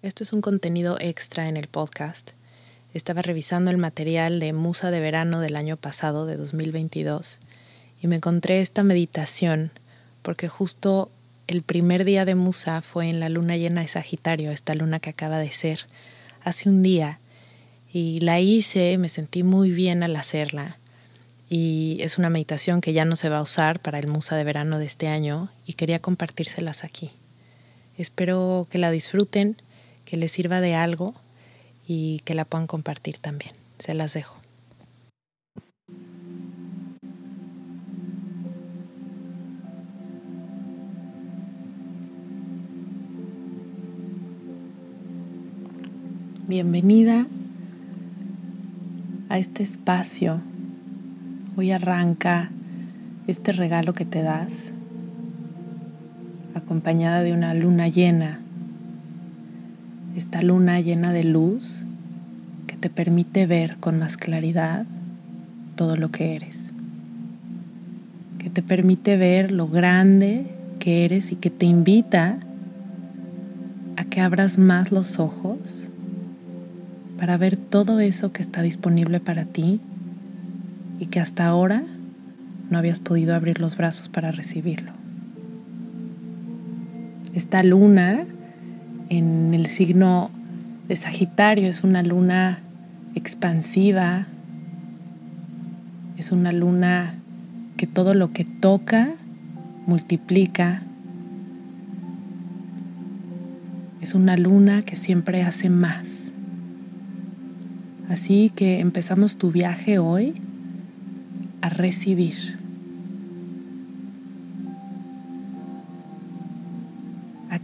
Esto es un contenido extra en el podcast. Estaba revisando el material de Musa de Verano del año pasado, de 2022, y me encontré esta meditación porque justo el primer día de Musa fue en la luna llena de Sagitario, esta luna que acaba de ser, hace un día, y la hice, me sentí muy bien al hacerla. Y es una meditación que ya no se va a usar para el Musa de Verano de este año y quería compartírselas aquí. Espero que la disfruten que les sirva de algo y que la puedan compartir también. Se las dejo. Bienvenida a este espacio. Hoy arranca este regalo que te das, acompañada de una luna llena esta luna llena de luz que te permite ver con más claridad todo lo que eres, que te permite ver lo grande que eres y que te invita a que abras más los ojos para ver todo eso que está disponible para ti y que hasta ahora no habías podido abrir los brazos para recibirlo. Esta luna en el signo de Sagitario es una luna expansiva, es una luna que todo lo que toca multiplica, es una luna que siempre hace más. Así que empezamos tu viaje hoy a recibir.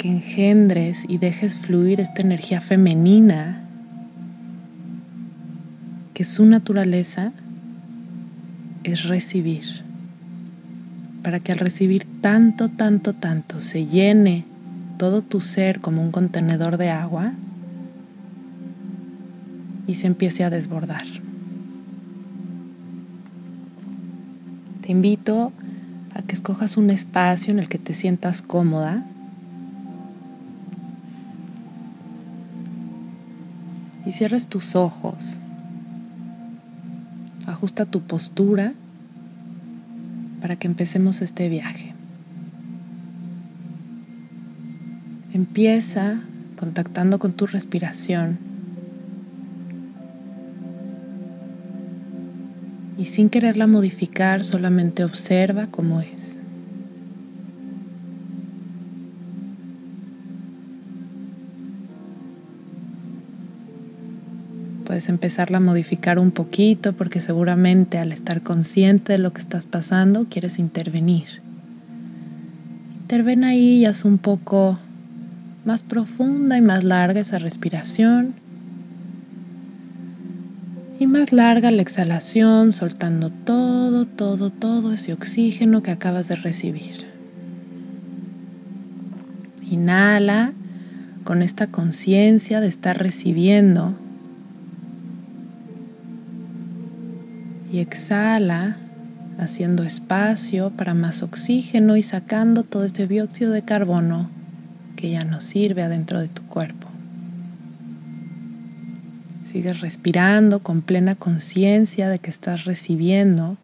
Que engendres y dejes fluir esta energía femenina, que su naturaleza es recibir, para que al recibir tanto, tanto, tanto se llene todo tu ser como un contenedor de agua y se empiece a desbordar. Te invito a que escojas un espacio en el que te sientas cómoda y cierres tus ojos. Ajusta tu postura para que empecemos este viaje. Empieza contactando con tu respiración y sin quererla modificar solamente observa cómo es. Empezarla a modificar un poquito porque seguramente al estar consciente de lo que estás pasando quieres intervenir. Interven ahí y haz un poco más profunda y más larga esa respiración. Y más larga la exhalación, soltando todo, todo, todo ese oxígeno que acabas de recibir. Inhala con esta conciencia de estar recibiendo y exhala haciendo espacio para más oxígeno y sacando todo este dióxido de carbono que ya no sirve adentro de tu cuerpo. Sigues respirando con plena conciencia de que estás recibiendo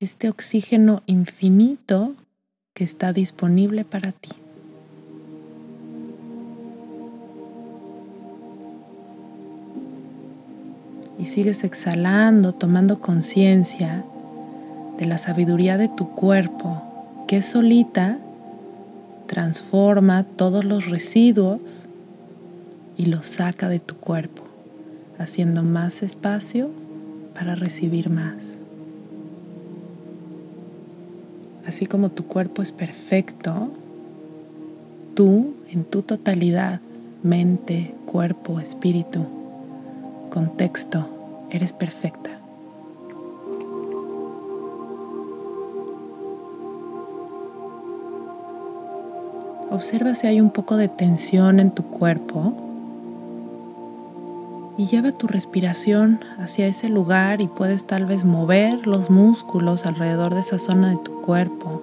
este oxígeno infinito que está disponible para ti. Y sigues exhalando, tomando conciencia de la sabiduría de tu cuerpo, que solita transforma todos los residuos y los saca de tu cuerpo, haciendo más espacio para recibir más. Así como tu cuerpo es perfecto, tú en tu totalidad, mente, cuerpo, espíritu, contexto, eres perfecta. Observa si hay un poco de tensión en tu cuerpo y lleva tu respiración hacia ese lugar y puedes tal vez mover los músculos alrededor de esa zona de tu cuerpo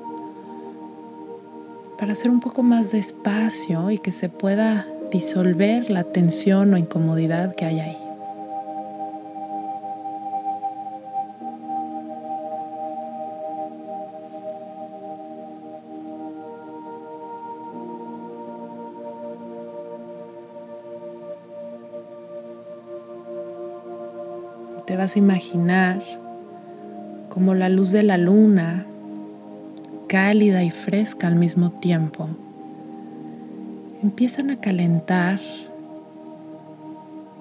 para hacer un poco más de espacio y que se pueda disolver la tensión o incomodidad que hay ahí. Te vas a imaginar como la luz de la luna, cálida y fresca al mismo tiempo, empiezan a calentar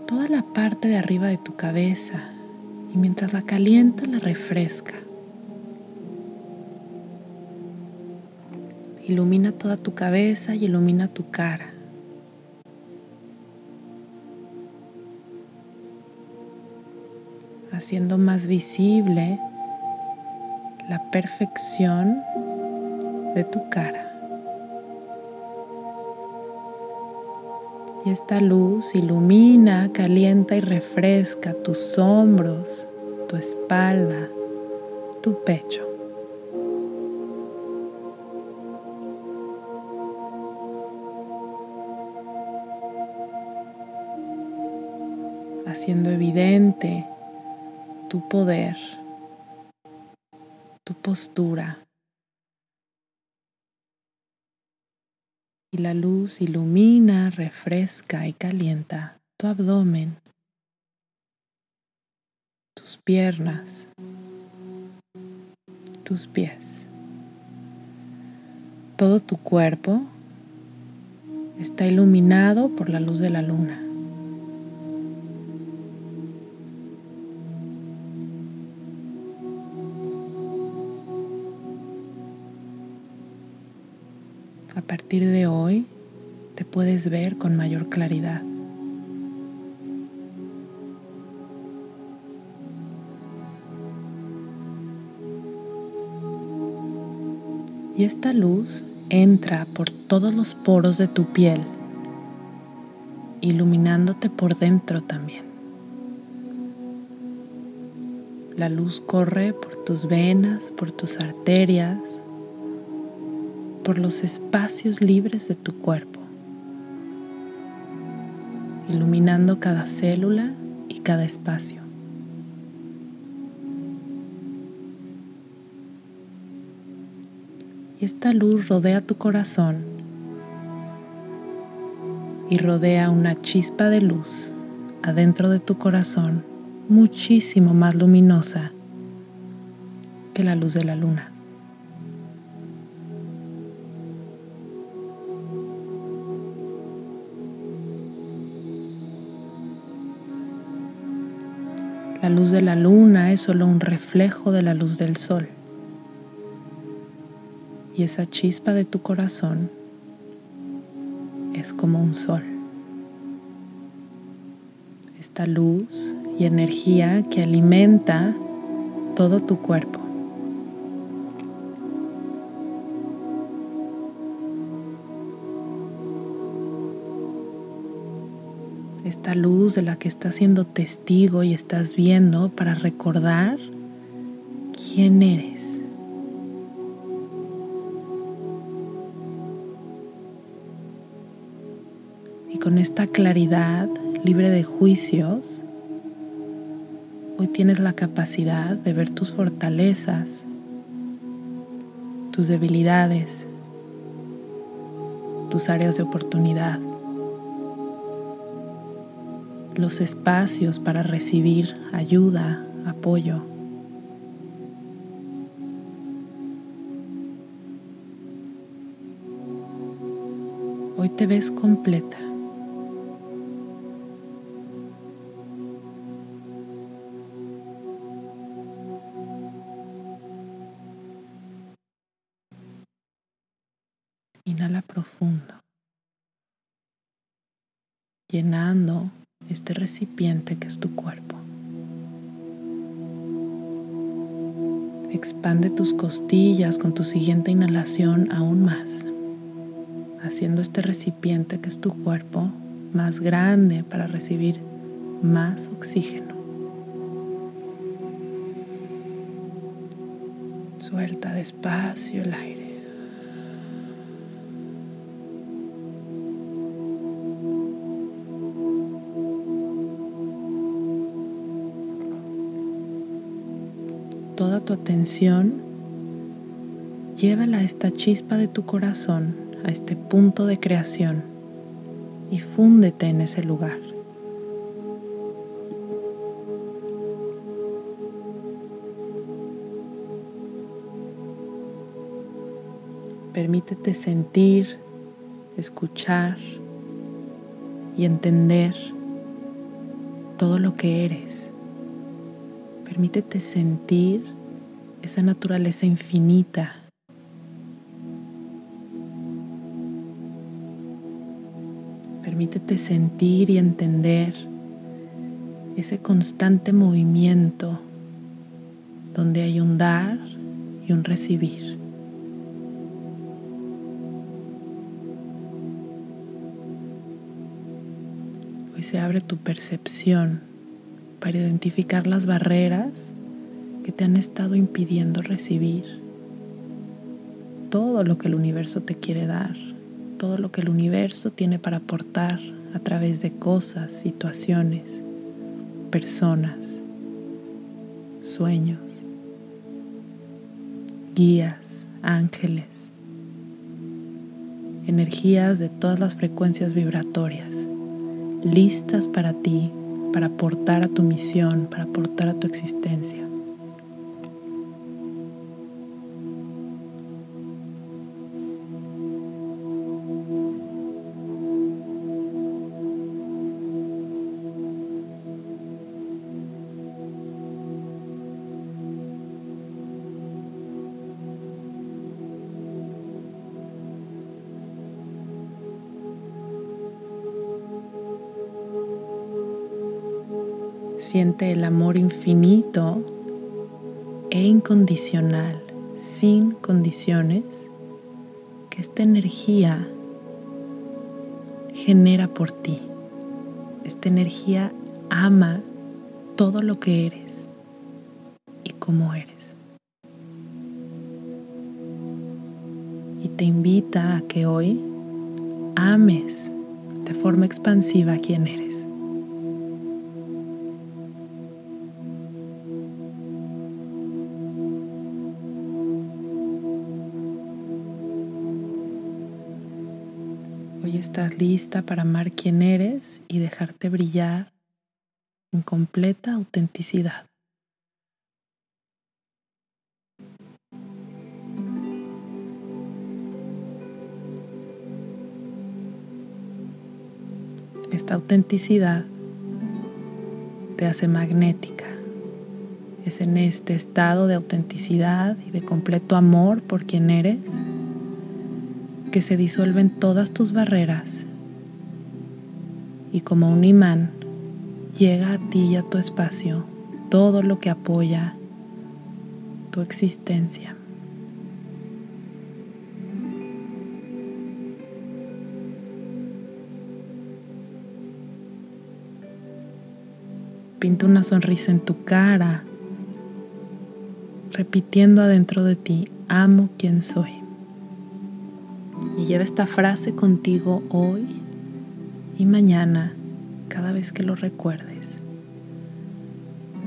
toda la parte de arriba de tu cabeza y mientras la calienta la refresca. Ilumina toda tu cabeza y ilumina tu cara. Haciendo más visible la perfección de tu cara. Y esta luz ilumina, calienta y refresca tus hombros, tu espalda, tu pecho. haciendo evidente tu poder, tu postura. Y la luz ilumina, refresca y calienta tu abdomen, tus piernas, tus pies. Todo tu cuerpo está iluminado por la luz de la luna. Partir de hoy te puedes ver con mayor claridad. Y esta luz entra por todos los poros de tu piel, iluminándote por dentro también. La luz corre por tus venas, por tus arterias, por los espacios libres de tu cuerpo, iluminando cada célula y cada espacio. Y esta luz rodea tu corazón y rodea una chispa de luz adentro de tu corazón muchísimo más luminosa que la luz de la luna. La luz de la luna es solo un reflejo de la luz del sol. Y esa chispa de tu corazón es como un sol. Esta luz y energía que alimenta todo tu cuerpo. Luz de la que estás siendo testigo y estás viendo para recordar quién eres. Y con esta claridad, libre de juicios, hoy tienes la capacidad de ver tus fortalezas, tus debilidades, tus áreas de oportunidad los espacios para recibir ayuda, apoyo. Hoy te ves completa. Inhala profundo, llenando este recipiente que es tu cuerpo. Expande tus costillas con tu siguiente inhalación aún más, haciendo este recipiente que es tu cuerpo más grande para recibir más oxígeno. Suelta despacio el aire. Tu atención, llévala a esta chispa de tu corazón, a este punto de creación y fúndete en ese lugar. Permítete sentir, escuchar y entender todo lo que eres. Permítete sentir esa naturaleza infinita. Permítete sentir y entender ese constante movimiento donde hay un dar y un recibir. Hoy se abre tu percepción para identificar las barreras que te han estado impidiendo recibir todo lo que el universo te quiere dar, todo lo que el universo tiene para aportar a través de cosas, situaciones, personas, sueños, guías, ángeles, energías de todas las frecuencias vibratorias listas para ti, para aportar a tu misión, para aportar a tu existencia. Siente el amor infinito e incondicional, sin condiciones, que esta energía genera por ti. Esta energía ama todo lo que eres y cómo eres. Y te invita a que hoy ames de forma expansiva a quien eres. Estás lista para amar quien eres y dejarte brillar en completa autenticidad. Esta autenticidad te hace magnética. Es en este estado de autenticidad y de completo amor por quien eres que se disuelven todas tus barreras y como un imán llega a ti y a tu espacio todo lo que apoya tu existencia. Pinta una sonrisa en tu cara, repitiendo adentro de ti, amo quien soy. Lleva esta frase contigo hoy y mañana cada vez que lo recuerdes.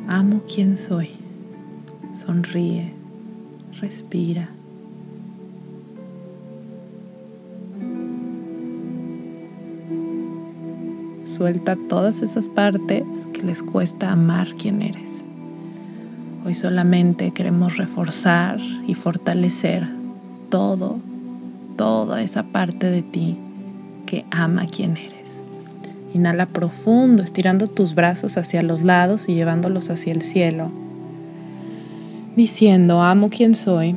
Amo quien soy. Sonríe, respira. Suelta todas esas partes que les cuesta amar quien eres. Hoy solamente queremos reforzar y fortalecer todo toda esa parte de ti que ama quien eres. Inhala profundo, estirando tus brazos hacia los lados y llevándolos hacia el cielo, diciendo, amo quien soy,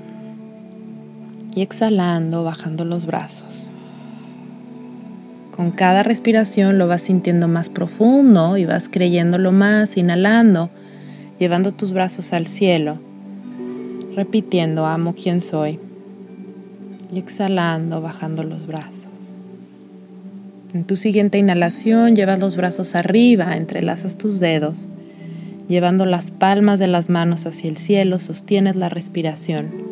y exhalando, bajando los brazos. Con cada respiración lo vas sintiendo más profundo y vas creyéndolo más, inhalando, llevando tus brazos al cielo, repitiendo, amo quien soy y exhalando, bajando los brazos. En tu siguiente inhalación llevas los brazos arriba, entrelazas tus dedos, llevando las palmas de las manos hacia el cielo, sostienes la respiración.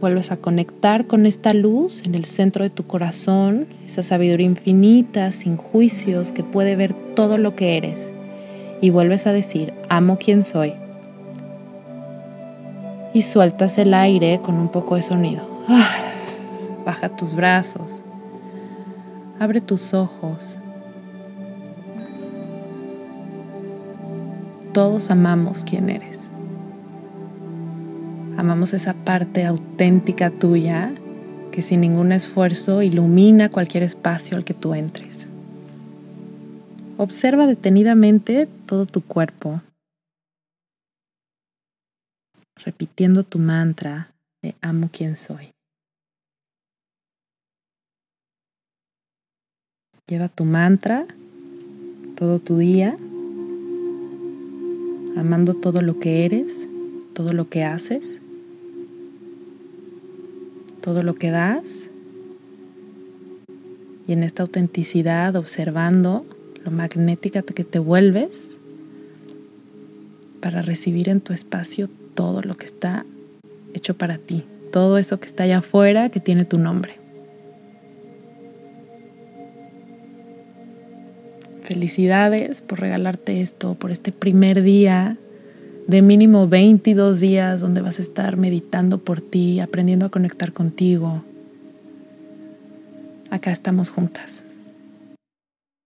Vuelves a conectar con esta luz en el centro de tu corazón, esa sabiduría infinita, sin juicios, que puede ver todo lo que eres. Y vuelves a decir, amo quien soy. y sueltas el aire con un poco de sonido. Baja tus brazos, abre tus ojos. Todos amamos quién eres. Amamos esa parte auténtica tuya que sin ningún esfuerzo ilumina cualquier espacio al que tú entres. Observa detenidamente todo tu cuerpo, repitiendo tu mantra de amo quien soy. Lleva tu mantra todo tu día, amando todo lo que eres, todo lo que haces, todo lo que das. Y en esta autenticidad, observando lo magnética que te vuelves para recibir en tu espacio todo lo que está hecho para ti, todo eso que está allá afuera que tiene tu nombre. Felicidades por regalarte esto, por este primer día de mínimo 22 días donde vas a estar meditando por ti, aprendiendo a conectar contigo. Acá estamos juntas.